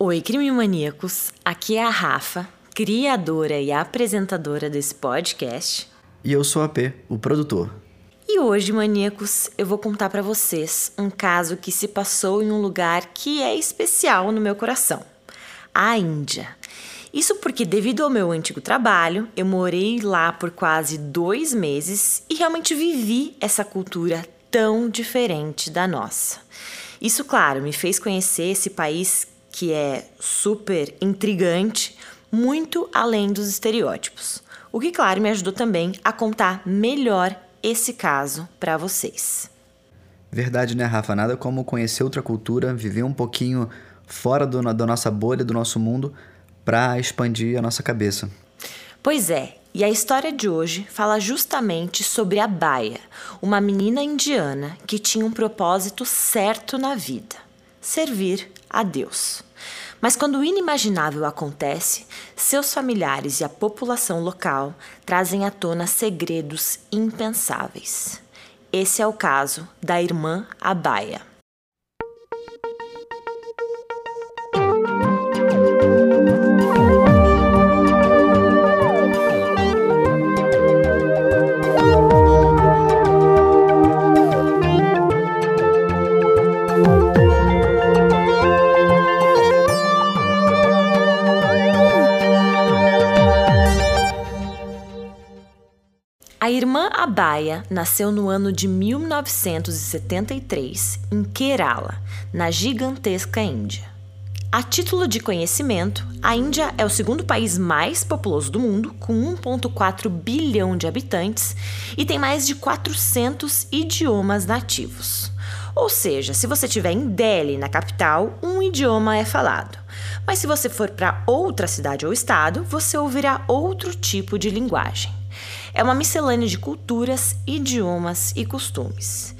Oi, crime maníacos. Aqui é a Rafa, criadora e apresentadora desse podcast. E eu sou a P, o produtor. E hoje, maníacos, eu vou contar para vocês um caso que se passou em um lugar que é especial no meu coração: a Índia. Isso porque, devido ao meu antigo trabalho, eu morei lá por quase dois meses e realmente vivi essa cultura tão diferente da nossa. Isso, claro, me fez conhecer esse país que é super intrigante, muito além dos estereótipos. O que, claro, me ajudou também a contar melhor esse caso para vocês. Verdade, né, Rafa? Nada como conhecer outra cultura, viver um pouquinho fora do, da nossa bolha, do nosso mundo, para expandir a nossa cabeça. Pois é, e a história de hoje fala justamente sobre a Baia, uma menina indiana que tinha um propósito certo na vida: servir a Deus. Mas quando o inimaginável acontece, seus familiares e a população local trazem à tona segredos impensáveis. Esse é o caso da irmã Abaya. A irmã Abaya nasceu no ano de 1973 em Kerala, na gigantesca Índia. A título de conhecimento, a Índia é o segundo país mais populoso do mundo, com 1,4 bilhão de habitantes e tem mais de 400 idiomas nativos. Ou seja, se você estiver em Delhi, na capital, um idioma é falado. Mas se você for para outra cidade ou estado, você ouvirá outro tipo de linguagem. É uma miscelânea de culturas, idiomas e costumes.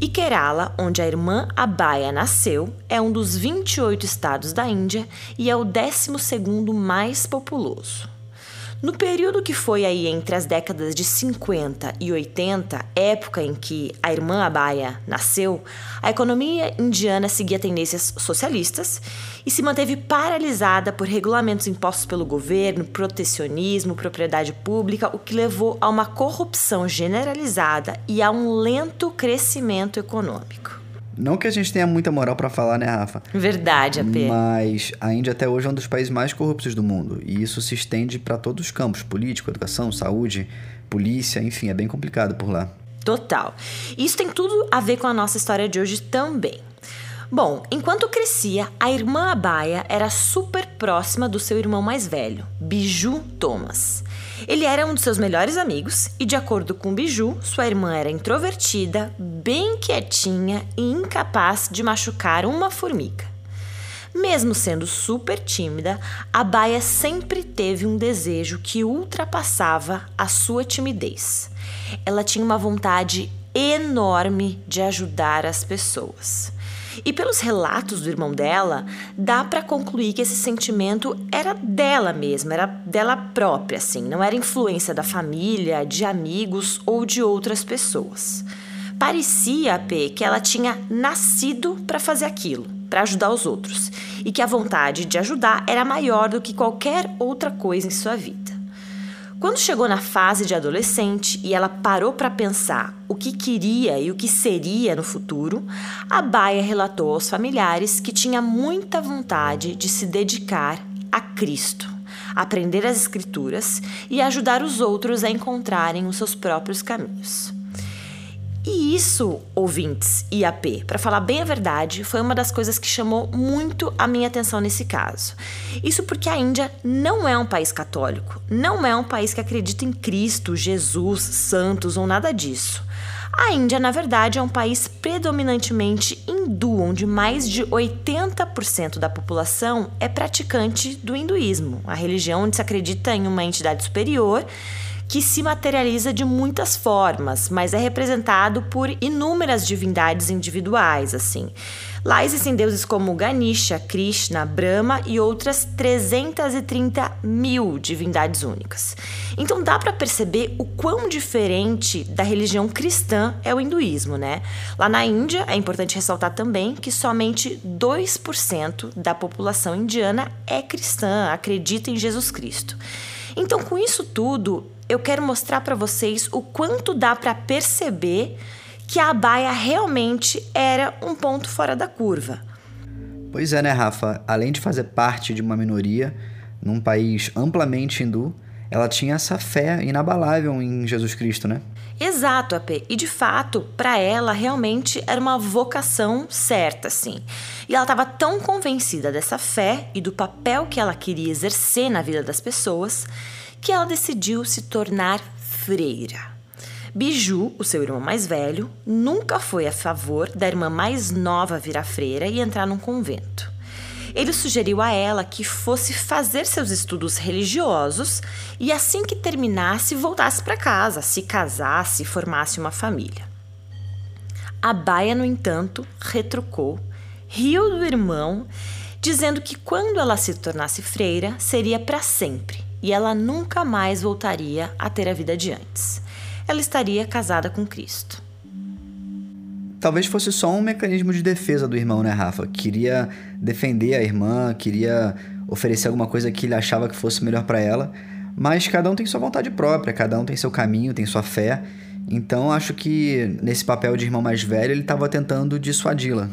E Kerala, onde a irmã Abaya nasceu, é um dos 28 estados da Índia e é o 12º mais populoso. No período que foi aí entre as décadas de 50 e 80, época em que a irmã Abaya nasceu, a economia indiana seguia tendências socialistas e se manteve paralisada por regulamentos impostos pelo governo, protecionismo, propriedade pública, o que levou a uma corrupção generalizada e a um lento crescimento econômico. Não que a gente tenha muita moral para falar, né, Rafa? Verdade, AP. Mas a Índia até hoje é um dos países mais corruptos do mundo. E isso se estende para todos os campos: político, educação, saúde, polícia, enfim, é bem complicado por lá. Total. Isso tem tudo a ver com a nossa história de hoje também. Bom, enquanto crescia, a irmã Abaya era super próxima do seu irmão mais velho, Biju Thomas. Ele era um dos seus melhores amigos e, de acordo com Biju, sua irmã era introvertida, bem quietinha e incapaz de machucar uma formiga. Mesmo sendo super tímida, a Baia sempre teve um desejo que ultrapassava a sua timidez. Ela tinha uma vontade enorme de ajudar as pessoas. E pelos relatos do irmão dela, dá para concluir que esse sentimento era dela mesma, era dela própria, assim, não era influência da família, de amigos ou de outras pessoas. Parecia, P, que ela tinha nascido para fazer aquilo, para ajudar os outros, e que a vontade de ajudar era maior do que qualquer outra coisa em sua vida. Quando chegou na fase de adolescente e ela parou para pensar o que queria e o que seria no futuro, a Baia relatou aos familiares que tinha muita vontade de se dedicar a Cristo, aprender as Escrituras e ajudar os outros a encontrarem os seus próprios caminhos. E isso, ouvintes e AP, para falar bem a verdade, foi uma das coisas que chamou muito a minha atenção nesse caso. Isso porque a Índia não é um país católico, não é um país que acredita em Cristo, Jesus, santos ou nada disso. A Índia, na verdade, é um país predominantemente hindu, onde mais de 80% da população é praticante do hinduísmo, a religião onde se acredita em uma entidade superior que se materializa de muitas formas, mas é representado por inúmeras divindades individuais, assim. Lá existem deuses como Ganesha, Krishna, Brahma e outras 330 mil divindades únicas. Então dá para perceber o quão diferente da religião cristã é o hinduísmo, né? Lá na Índia é importante ressaltar também que somente 2% da população indiana é cristã, acredita em Jesus Cristo. Então, com isso tudo, eu quero mostrar para vocês o quanto dá para perceber que a Baia realmente era um ponto fora da curva. Pois é, né, Rafa? Além de fazer parte de uma minoria num país amplamente hindu, ela tinha essa fé inabalável em Jesus Cristo, né? Exato, AP. E de fato, para ela realmente era uma vocação certa, sim. E ela estava tão convencida dessa fé e do papel que ela queria exercer na vida das pessoas que ela decidiu se tornar freira. Biju, o seu irmão mais velho, nunca foi a favor da irmã mais nova virar freira e entrar num convento. Ele sugeriu a ela que fosse fazer seus estudos religiosos e assim que terminasse voltasse para casa, se casasse e formasse uma família. A Baia, no entanto, retrucou, riu do irmão, dizendo que quando ela se tornasse freira seria para sempre e ela nunca mais voltaria a ter a vida de antes ela estaria casada com Cristo. Talvez fosse só um mecanismo de defesa do irmão, né, Rafa? Queria defender a irmã, queria oferecer alguma coisa que ele achava que fosse melhor para ela, mas cada um tem sua vontade própria, cada um tem seu caminho, tem sua fé. Então acho que nesse papel de irmão mais velho ele estava tentando dissuadi-la.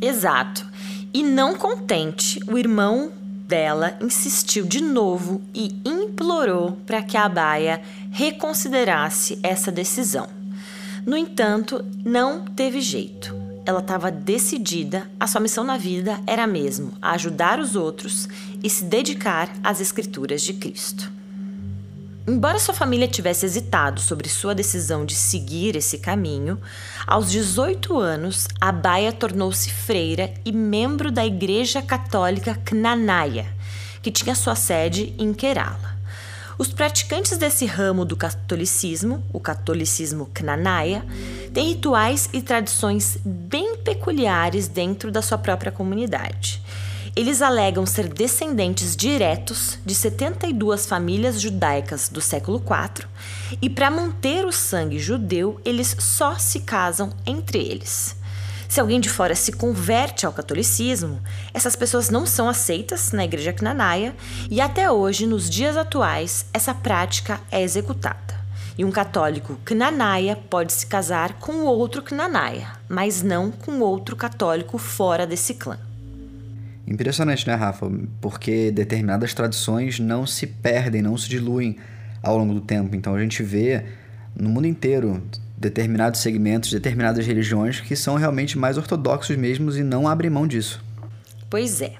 Exato. E não contente, o irmão dela insistiu de novo e implorou para que a Baia reconsiderasse essa decisão. No entanto, não teve jeito. Ela estava decidida, a sua missão na vida era mesmo ajudar os outros e se dedicar às Escrituras de Cristo. Embora sua família tivesse hesitado sobre sua decisão de seguir esse caminho, aos 18 anos, a Baia tornou-se freira e membro da Igreja Católica Knanaya, que tinha sua sede em Kerala. Os praticantes desse ramo do catolicismo, o catolicismo Knanaya, têm rituais e tradições bem peculiares dentro da sua própria comunidade. Eles alegam ser descendentes diretos de 72 famílias judaicas do século IV e, para manter o sangue judeu, eles só se casam entre eles. Se alguém de fora se converte ao catolicismo, essas pessoas não são aceitas na igreja Knanaia e até hoje, nos dias atuais, essa prática é executada. E um católico Knanaia pode se casar com outro Knanaia, mas não com outro católico fora desse clã. Impressionante, né, Rafa? Porque determinadas tradições não se perdem, não se diluem ao longo do tempo. Então a gente vê no mundo inteiro determinados segmentos, determinadas religiões que são realmente mais ortodoxos mesmos e não abrem mão disso. Pois é.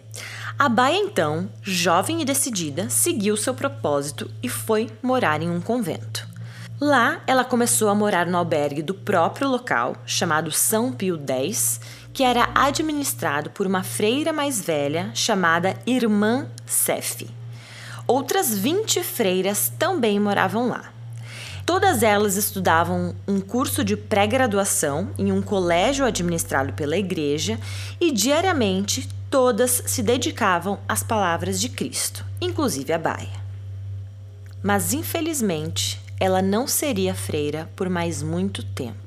A Baia, então, jovem e decidida, seguiu seu propósito e foi morar em um convento. Lá, ela começou a morar no albergue do próprio local, chamado São Pio X, que era administrado por uma freira mais velha chamada Irmã Cefe. Outras 20 freiras também moravam lá. Todas elas estudavam um curso de pré-graduação em um colégio administrado pela igreja e diariamente todas se dedicavam às palavras de Cristo, inclusive a Baia. Mas infelizmente, ela não seria freira por mais muito tempo.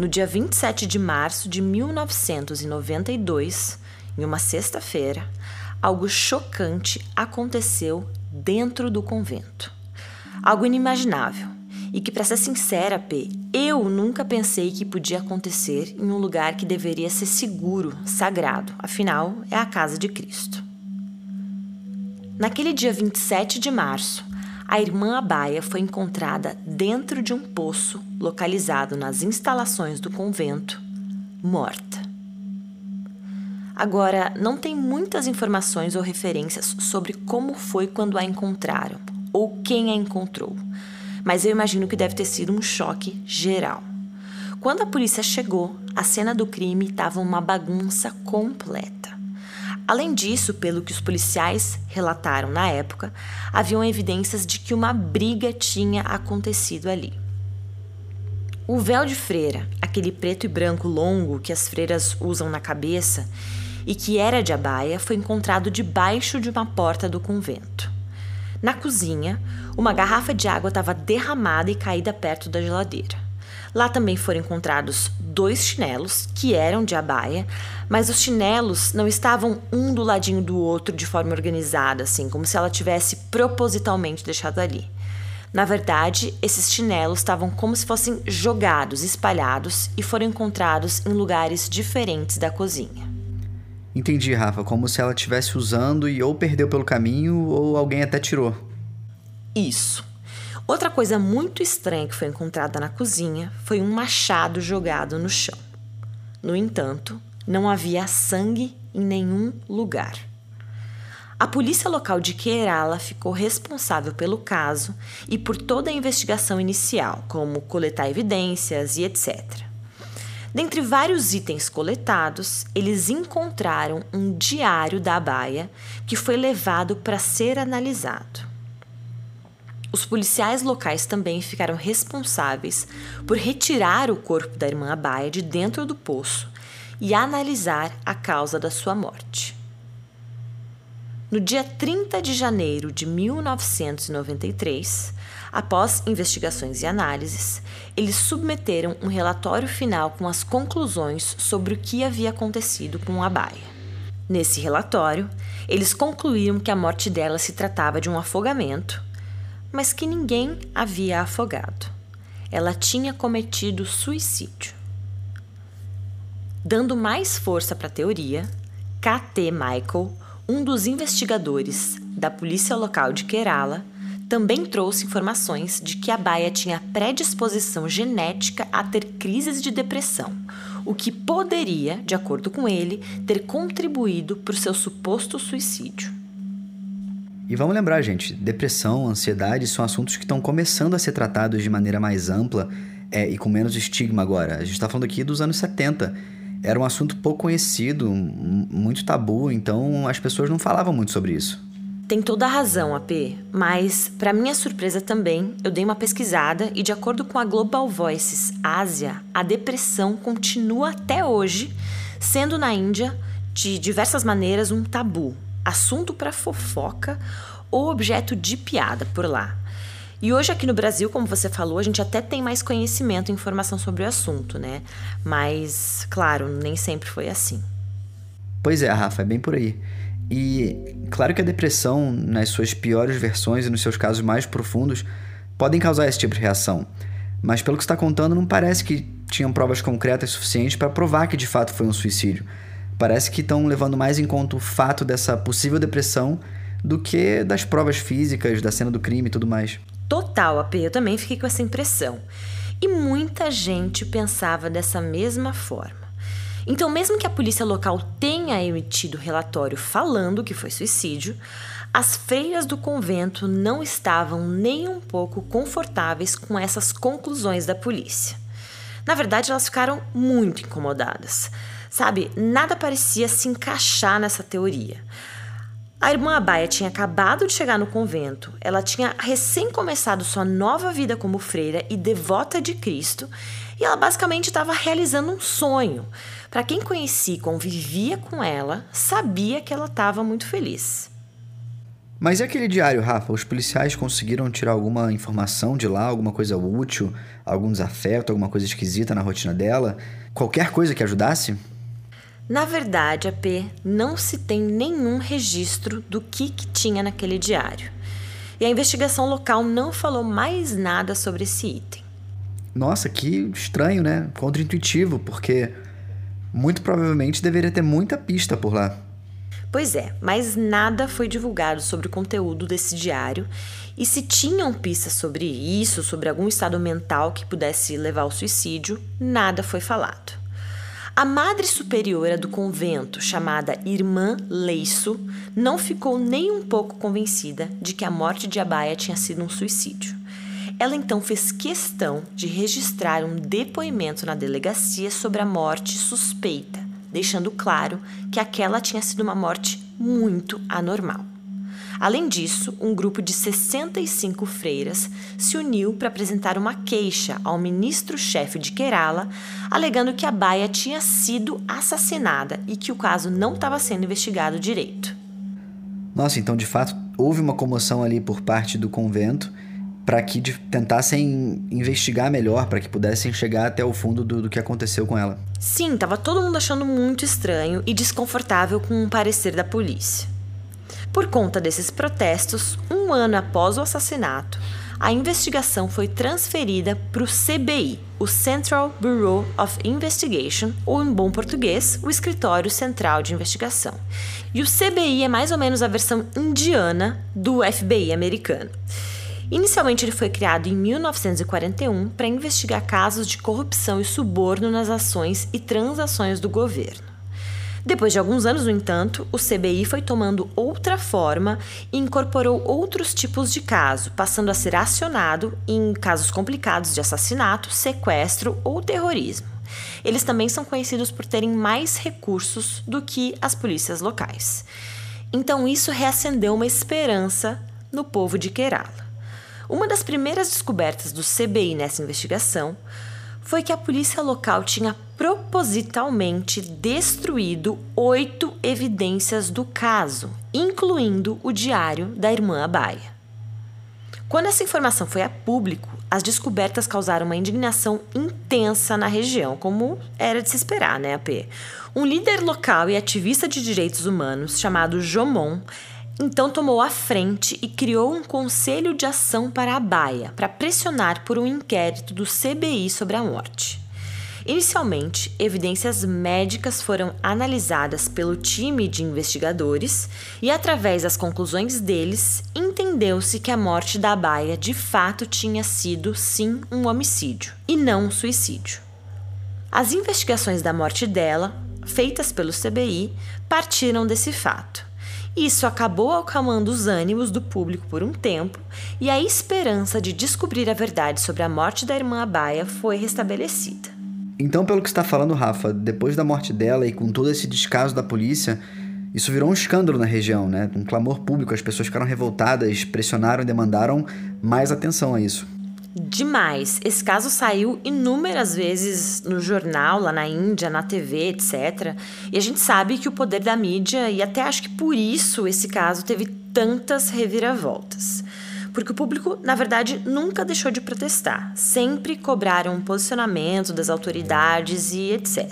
No dia 27 de março de 1992, em uma sexta-feira, algo chocante aconteceu dentro do convento. Algo inimaginável e que, para ser sincera, P, eu nunca pensei que podia acontecer em um lugar que deveria ser seguro, sagrado, afinal, é a casa de Cristo. Naquele dia 27 de março, a irmã Abaia foi encontrada dentro de um poço localizado nas instalações do convento, morta. Agora, não tem muitas informações ou referências sobre como foi quando a encontraram ou quem a encontrou, mas eu imagino que deve ter sido um choque geral. Quando a polícia chegou, a cena do crime estava uma bagunça completa. Além disso, pelo que os policiais relataram na época, haviam evidências de que uma briga tinha acontecido ali. O véu de freira, aquele preto e branco longo que as freiras usam na cabeça e que era de abaia, foi encontrado debaixo de uma porta do convento. Na cozinha, uma garrafa de água estava derramada e caída perto da geladeira. Lá também foram encontrados dois chinelos, que eram de abaia, mas os chinelos não estavam um do ladinho do outro de forma organizada, assim, como se ela tivesse propositalmente deixado ali. Na verdade, esses chinelos estavam como se fossem jogados, espalhados e foram encontrados em lugares diferentes da cozinha. Entendi, Rafa, como se ela estivesse usando e ou perdeu pelo caminho ou alguém até tirou. Isso. Outra coisa muito estranha que foi encontrada na cozinha foi um machado jogado no chão. No entanto, não havia sangue em nenhum lugar. A polícia local de Kerala ficou responsável pelo caso e por toda a investigação inicial, como coletar evidências e etc. Dentre vários itens coletados, eles encontraram um diário da Baia que foi levado para ser analisado. Os policiais locais também ficaram responsáveis por retirar o corpo da irmã Abaia de dentro do poço e analisar a causa da sua morte. No dia 30 de janeiro de 1993, após investigações e análises, eles submeteram um relatório final com as conclusões sobre o que havia acontecido com a Baia. Nesse relatório, eles concluíram que a morte dela se tratava de um afogamento, mas que ninguém havia afogado. Ela tinha cometido suicídio. Dando mais força para a teoria, K.T. Michael um dos investigadores da polícia local de Kerala também trouxe informações de que a Baia tinha predisposição genética a ter crises de depressão, o que poderia, de acordo com ele, ter contribuído para o seu suposto suicídio. E vamos lembrar, gente, depressão, ansiedade são assuntos que estão começando a ser tratados de maneira mais ampla é, e com menos estigma agora. A gente está falando aqui dos anos 70 era um assunto pouco conhecido, muito tabu, então as pessoas não falavam muito sobre isso. Tem toda a razão, AP, mas, para minha surpresa também, eu dei uma pesquisada e, de acordo com a Global Voices Ásia, a depressão continua até hoje sendo na Índia, de diversas maneiras, um tabu, assunto para fofoca ou objeto de piada por lá. E hoje aqui no Brasil, como você falou, a gente até tem mais conhecimento e informação sobre o assunto, né? Mas, claro, nem sempre foi assim. Pois é, Rafa, é bem por aí. E claro que a depressão, nas suas piores versões e nos seus casos mais profundos, podem causar esse tipo de reação. Mas pelo que está contando, não parece que tinham provas concretas suficientes para provar que de fato foi um suicídio. Parece que estão levando mais em conta o fato dessa possível depressão do que das provas físicas, da cena do crime e tudo mais. Total, AP, eu também fiquei com essa impressão. E muita gente pensava dessa mesma forma. Então, mesmo que a polícia local tenha emitido relatório falando que foi suicídio, as freiras do convento não estavam nem um pouco confortáveis com essas conclusões da polícia. Na verdade, elas ficaram muito incomodadas. Sabe, nada parecia se encaixar nessa teoria. A irmã Abaia tinha acabado de chegar no convento, ela tinha recém começado sua nova vida como freira e devota de Cristo, e ela basicamente estava realizando um sonho. Para quem conhecia e convivia com ela, sabia que ela estava muito feliz. Mas e aquele diário, Rafa? Os policiais conseguiram tirar alguma informação de lá, alguma coisa útil, algum desafeto, alguma coisa esquisita na rotina dela? Qualquer coisa que ajudasse? Na verdade, a P não se tem nenhum registro do que, que tinha naquele diário. E a investigação local não falou mais nada sobre esse item. Nossa, que estranho, né? Contra-intuitivo, porque muito provavelmente deveria ter muita pista por lá. Pois é, mas nada foi divulgado sobre o conteúdo desse diário e se tinham pistas sobre isso, sobre algum estado mental que pudesse levar ao suicídio, nada foi falado. A madre superiora do convento, chamada Irmã Leiço, não ficou nem um pouco convencida de que a morte de Abaia tinha sido um suicídio. Ela então fez questão de registrar um depoimento na delegacia sobre a morte suspeita, deixando claro que aquela tinha sido uma morte muito anormal. Além disso, um grupo de 65 freiras se uniu para apresentar uma queixa ao ministro-chefe de Kerala, alegando que a Baia tinha sido assassinada e que o caso não estava sendo investigado direito. Nossa, então de fato houve uma comoção ali por parte do convento para que tentassem investigar melhor, para que pudessem chegar até o fundo do, do que aconteceu com ela. Sim, tava todo mundo achando muito estranho e desconfortável com o parecer da polícia. Por conta desses protestos, um ano após o assassinato, a investigação foi transferida para o CBI, o Central Bureau of Investigation, ou em bom português, o Escritório Central de Investigação. E o CBI é mais ou menos a versão indiana do FBI americano. Inicialmente, ele foi criado em 1941 para investigar casos de corrupção e suborno nas ações e transações do governo. Depois de alguns anos, no entanto, o CBI foi tomando outra forma e incorporou outros tipos de caso, passando a ser acionado em casos complicados de assassinato, sequestro ou terrorismo. Eles também são conhecidos por terem mais recursos do que as polícias locais. Então, isso reacendeu uma esperança no povo de Kerala. Uma das primeiras descobertas do CBI nessa investigação foi que a polícia local tinha propositalmente destruído oito evidências do caso, incluindo o diário da irmã Abaia. Quando essa informação foi a público, as descobertas causaram uma indignação intensa na região, como era de se esperar, né, AP? Um líder local e ativista de direitos humanos chamado Jomon então tomou a frente e criou um conselho de ação para a Baia para pressionar por um inquérito do CBI sobre a morte. Inicialmente, evidências médicas foram analisadas pelo time de investigadores e, através das conclusões deles, entendeu-se que a morte da Baia de fato tinha sido, sim, um homicídio e não um suicídio. As investigações da morte dela, feitas pelo CBI, partiram desse fato. Isso acabou acalmando os ânimos do público por um tempo e a esperança de descobrir a verdade sobre a morte da irmã Abaia foi restabelecida. Então, pelo que está falando, Rafa, depois da morte dela e com todo esse descaso da polícia, isso virou um escândalo na região, né? Um clamor público, as pessoas ficaram revoltadas, pressionaram e demandaram mais atenção a isso. Demais. Esse caso saiu inúmeras vezes no jornal, lá na Índia, na TV, etc. E a gente sabe que o poder da mídia, e até acho que por isso esse caso teve tantas reviravoltas. Porque o público, na verdade, nunca deixou de protestar. Sempre cobraram um posicionamento das autoridades e etc.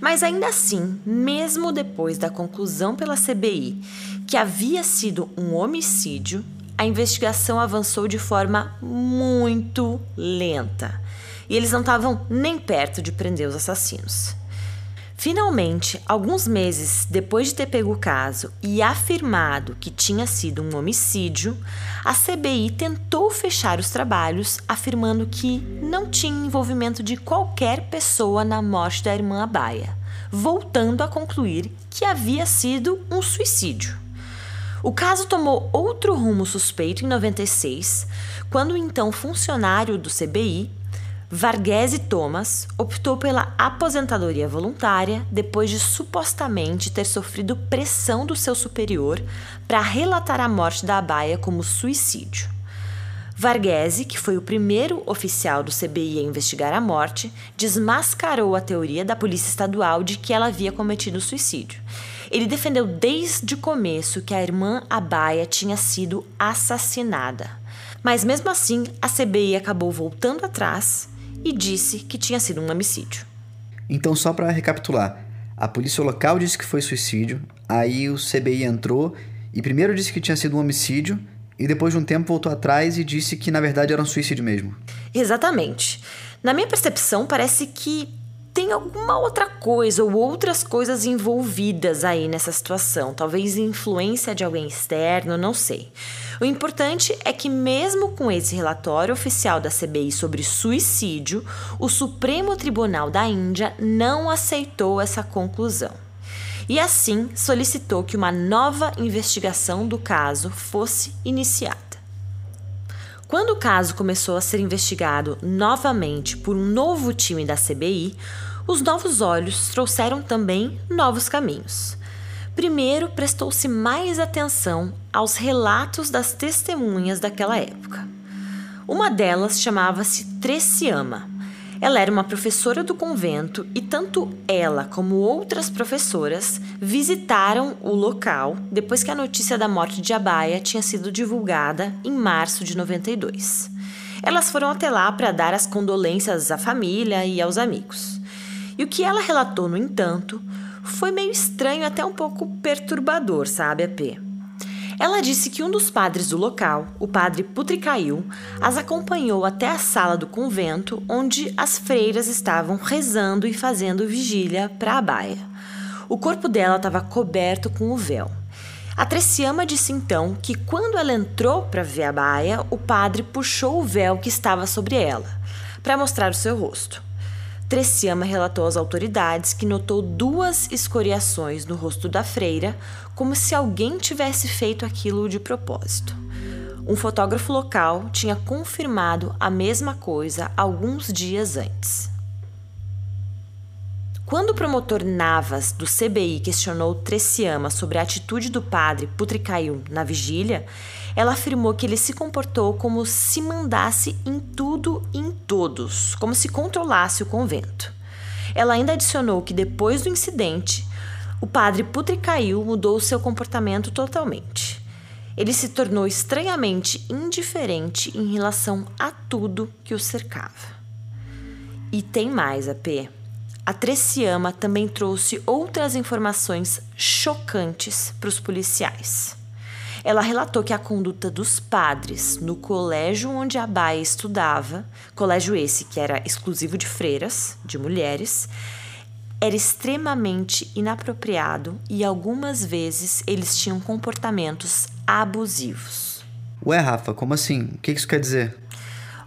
Mas ainda assim, mesmo depois da conclusão pela CBI que havia sido um homicídio, a investigação avançou de forma muito lenta e eles não estavam nem perto de prender os assassinos. Finalmente, alguns meses depois de ter pego o caso e afirmado que tinha sido um homicídio, a CBI tentou fechar os trabalhos, afirmando que não tinha envolvimento de qualquer pessoa na morte da irmã Abaia, voltando a concluir que havia sido um suicídio. O caso tomou outro rumo suspeito em 96, quando o então funcionário do CBI, Varghese Thomas, optou pela aposentadoria voluntária depois de supostamente ter sofrido pressão do seu superior para relatar a morte da Abaia como suicídio. Varghese, que foi o primeiro oficial do CBI a investigar a morte, desmascarou a teoria da Polícia Estadual de que ela havia cometido suicídio ele defendeu desde o começo que a irmã Abaia tinha sido assassinada. Mas mesmo assim, a CBI acabou voltando atrás e disse que tinha sido um homicídio. Então, só para recapitular, a polícia local disse que foi suicídio, aí o CBI entrou e primeiro disse que tinha sido um homicídio e depois de um tempo voltou atrás e disse que na verdade era um suicídio mesmo. Exatamente. Na minha percepção, parece que tem alguma outra coisa ou outras coisas envolvidas aí nessa situação, talvez influência de alguém externo, não sei. O importante é que, mesmo com esse relatório oficial da CBI sobre suicídio, o Supremo Tribunal da Índia não aceitou essa conclusão. E assim solicitou que uma nova investigação do caso fosse iniciada. Quando o caso começou a ser investigado novamente por um novo time da CBI, os novos olhos trouxeram também novos caminhos. Primeiro, prestou-se mais atenção aos relatos das testemunhas daquela época. Uma delas chamava-se Treciama. Ela era uma professora do convento e tanto ela como outras professoras visitaram o local depois que a notícia da morte de Abaia tinha sido divulgada em março de 92. Elas foram até lá para dar as condolências à família e aos amigos. E o que ela relatou, no entanto, foi meio estranho, até um pouco perturbador, sabe, a P. Ela disse que um dos padres do local, o padre Putricail, as acompanhou até a sala do convento, onde as freiras estavam rezando e fazendo vigília para a baia. O corpo dela estava coberto com o véu. A Treciama disse então que quando ela entrou para ver a baia, o padre puxou o véu que estava sobre ela, para mostrar o seu rosto. Treciama relatou às autoridades que notou duas escoriações no rosto da freira, como se alguém tivesse feito aquilo de propósito. Um fotógrafo local tinha confirmado a mesma coisa alguns dias antes. Quando o promotor Navas, do CBI, questionou Treciama sobre a atitude do padre Putricaiu na vigília, ela afirmou que ele se comportou como se mandasse em tudo e em todos, como se controlasse o convento. Ela ainda adicionou que depois do incidente, o padre Putricaiu mudou seu comportamento totalmente. Ele se tornou estranhamente indiferente em relação a tudo que o cercava. E tem mais, AP. A Treciama também trouxe outras informações chocantes para os policiais. Ela relatou que a conduta dos padres no colégio onde a Baia estudava, colégio esse que era exclusivo de freiras, de mulheres, era extremamente inapropriado e algumas vezes eles tinham comportamentos abusivos. Ué, Rafa, como assim? O que isso quer dizer?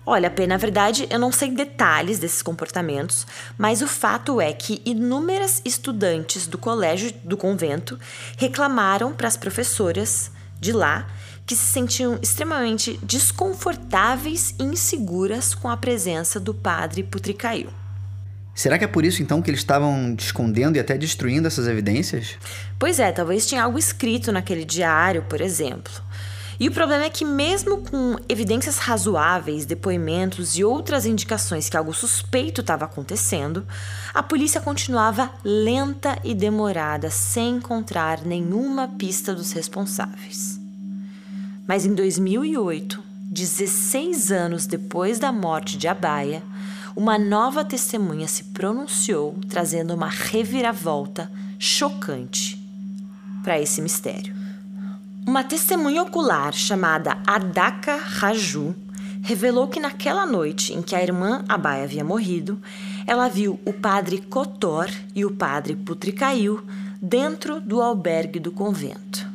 Olha, P, na verdade, eu não sei detalhes desses comportamentos, mas o fato é que inúmeras estudantes do colégio do convento reclamaram para as professoras de lá que se sentiam extremamente desconfortáveis e inseguras com a presença do padre Putricaio. Será que é por isso então que eles estavam escondendo e até destruindo essas evidências? Pois é, talvez tinha algo escrito naquele diário, por exemplo. E o problema é que, mesmo com evidências razoáveis, depoimentos e outras indicações que algo suspeito estava acontecendo, a polícia continuava lenta e demorada, sem encontrar nenhuma pista dos responsáveis. Mas em 2008, 16 anos depois da morte de Abaia, uma nova testemunha se pronunciou, trazendo uma reviravolta chocante para esse mistério. Uma testemunha ocular chamada Adaka Raju revelou que naquela noite em que a irmã Abai havia morrido, ela viu o padre Kotor e o padre Putricail dentro do albergue do convento.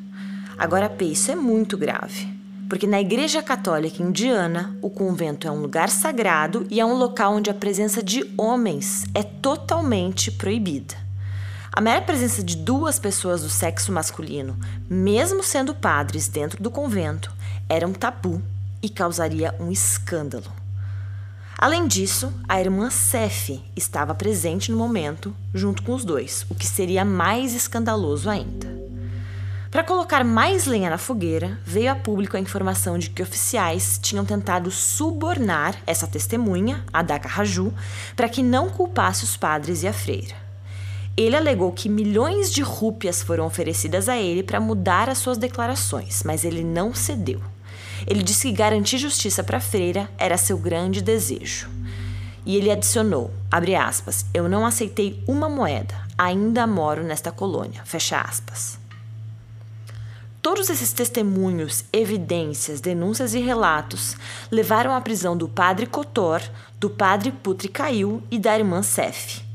Agora, P, isso é muito grave, porque na Igreja Católica Indiana, o convento é um lugar sagrado e é um local onde a presença de homens é totalmente proibida. A mera presença de duas pessoas do sexo masculino, mesmo sendo padres dentro do convento, era um tabu e causaria um escândalo. Além disso, a irmã Sef estava presente no momento, junto com os dois, o que seria mais escandaloso ainda. Para colocar mais lenha na fogueira, veio a público a informação de que oficiais tinham tentado subornar essa testemunha, a Daka Raju, para que não culpasse os padres e a freira. Ele alegou que milhões de rúpias foram oferecidas a ele para mudar as suas declarações, mas ele não cedeu. Ele disse que garantir justiça para freira era seu grande desejo. E ele adicionou, aspas, eu não aceitei uma moeda, ainda moro nesta colônia, fecha aspas. Todos esses testemunhos, evidências, denúncias e relatos levaram à prisão do padre Cotor, do padre Putri Caiu e da irmã Sef.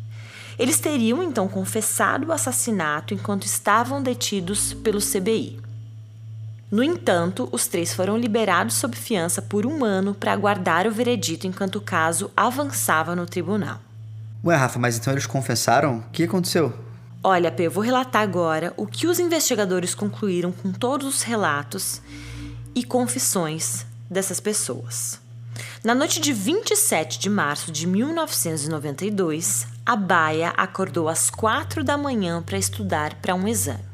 Eles teriam então confessado o assassinato enquanto estavam detidos pelo CBI. No entanto, os três foram liberados sob fiança por um ano para aguardar o veredito enquanto o caso avançava no tribunal. Ué, Rafa, mas então eles confessaram? O que aconteceu? Olha, P, eu vou relatar agora o que os investigadores concluíram com todos os relatos e confissões dessas pessoas. Na noite de 27 de março de 1992, a Baia acordou às quatro da manhã para estudar para um exame.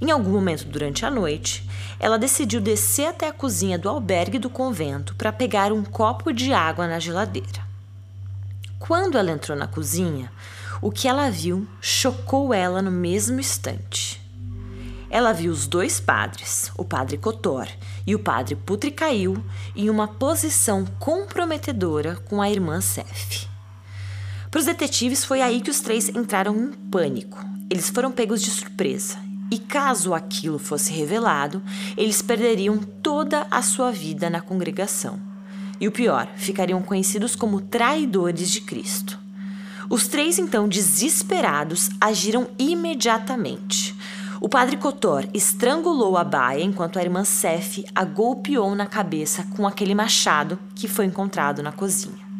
Em algum momento durante a noite, ela decidiu descer até a cozinha do albergue do convento para pegar um copo de água na geladeira. Quando ela entrou na cozinha, o que ela viu chocou ela no mesmo instante. Ela viu os dois padres, o padre Cotor e o padre Putricail, em uma posição comprometedora com a irmã Sef. Para os detetives, foi aí que os três entraram em pânico. Eles foram pegos de surpresa. E caso aquilo fosse revelado, eles perderiam toda a sua vida na congregação. E o pior, ficariam conhecidos como traidores de Cristo. Os três, então, desesperados, agiram imediatamente. O padre Cotor estrangulou a baia enquanto a irmã Sef a golpeou na cabeça com aquele machado que foi encontrado na cozinha.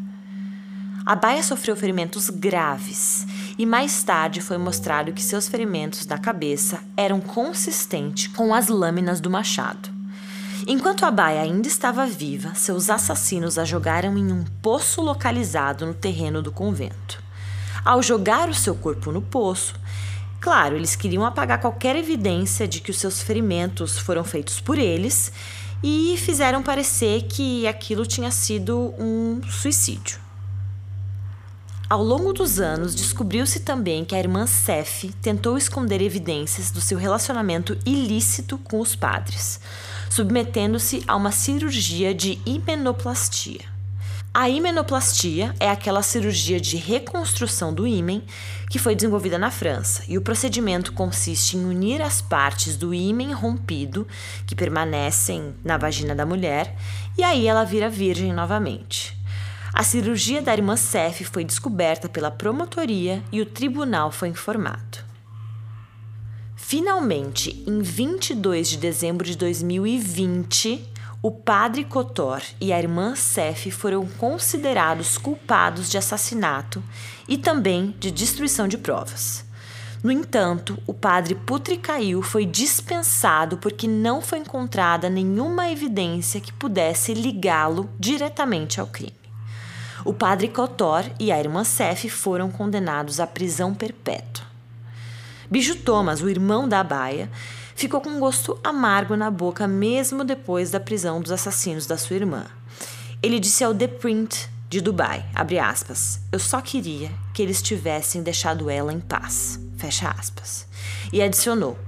A baia sofreu ferimentos graves e mais tarde foi mostrado que seus ferimentos na cabeça eram consistentes com as lâminas do machado. Enquanto a Baia ainda estava viva, seus assassinos a jogaram em um poço localizado no terreno do convento. Ao jogar o seu corpo no poço, claro, eles queriam apagar qualquer evidência de que os seus ferimentos foram feitos por eles e fizeram parecer que aquilo tinha sido um suicídio. Ao longo dos anos, descobriu-se também que a irmã Sef tentou esconder evidências do seu relacionamento ilícito com os padres submetendo-se a uma cirurgia de himenoplastia. A himenoplastia é aquela cirurgia de reconstrução do ímen que foi desenvolvida na França, e o procedimento consiste em unir as partes do ímen rompido que permanecem na vagina da mulher e aí ela vira virgem novamente. A cirurgia da irmã Sef foi descoberta pela promotoria e o tribunal foi informado. Finalmente, em 22 de dezembro de 2020, o padre Cotor e a irmã Sef foram considerados culpados de assassinato e também de destruição de provas. No entanto, o padre Putricail foi dispensado porque não foi encontrada nenhuma evidência que pudesse ligá-lo diretamente ao crime. O padre Cotor e a irmã Sef foram condenados à prisão perpétua. Biju Thomas, o irmão da Baia, ficou com um gosto amargo na boca mesmo depois da prisão dos assassinos da sua irmã. Ele disse ao The Print de Dubai, aspas, eu só queria que eles tivessem deixado ela em paz, fecha aspas. E adicionou,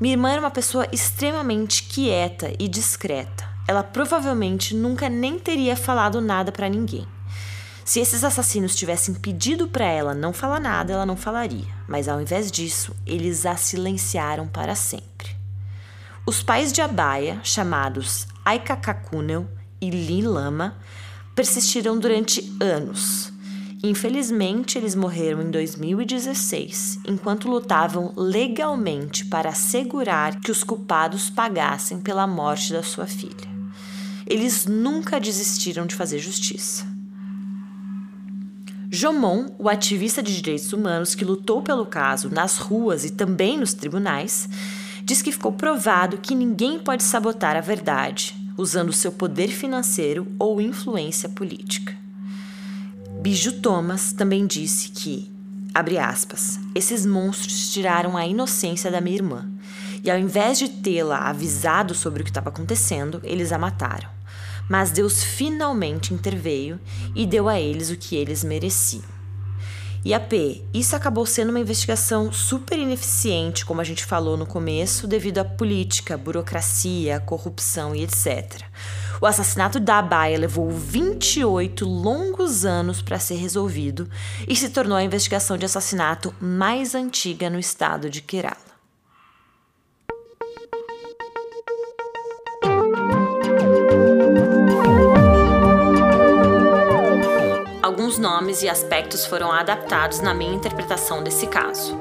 minha irmã era uma pessoa extremamente quieta e discreta. Ela provavelmente nunca nem teria falado nada para ninguém. Se esses assassinos tivessem pedido para ela não falar nada, ela não falaria, mas ao invés disso, eles a silenciaram para sempre. Os pais de Abaya, chamados Aikakakunel e Lilama, persistiram durante anos. Infelizmente, eles morreram em 2016, enquanto lutavam legalmente para assegurar que os culpados pagassem pela morte da sua filha. Eles nunca desistiram de fazer justiça. Jomon, o ativista de direitos humanos que lutou pelo caso nas ruas e também nos tribunais, diz que ficou provado que ninguém pode sabotar a verdade usando seu poder financeiro ou influência política. Biju Thomas também disse que, abre aspas, esses monstros tiraram a inocência da minha irmã e ao invés de tê-la avisado sobre o que estava acontecendo, eles a mataram. Mas Deus finalmente interveio e deu a eles o que eles mereciam. E a P, isso acabou sendo uma investigação super ineficiente, como a gente falou no começo, devido à política, burocracia, corrupção e etc. O assassinato da Abaia levou 28 longos anos para ser resolvido e se tornou a investigação de assassinato mais antiga no estado de Kerala. Alguns nomes e aspectos foram adaptados na minha interpretação desse caso.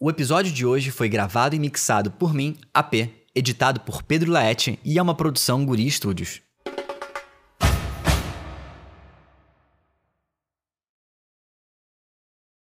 O episódio de hoje foi gravado e mixado por mim, AP, editado por Pedro Laete e é uma produção Guri Studios.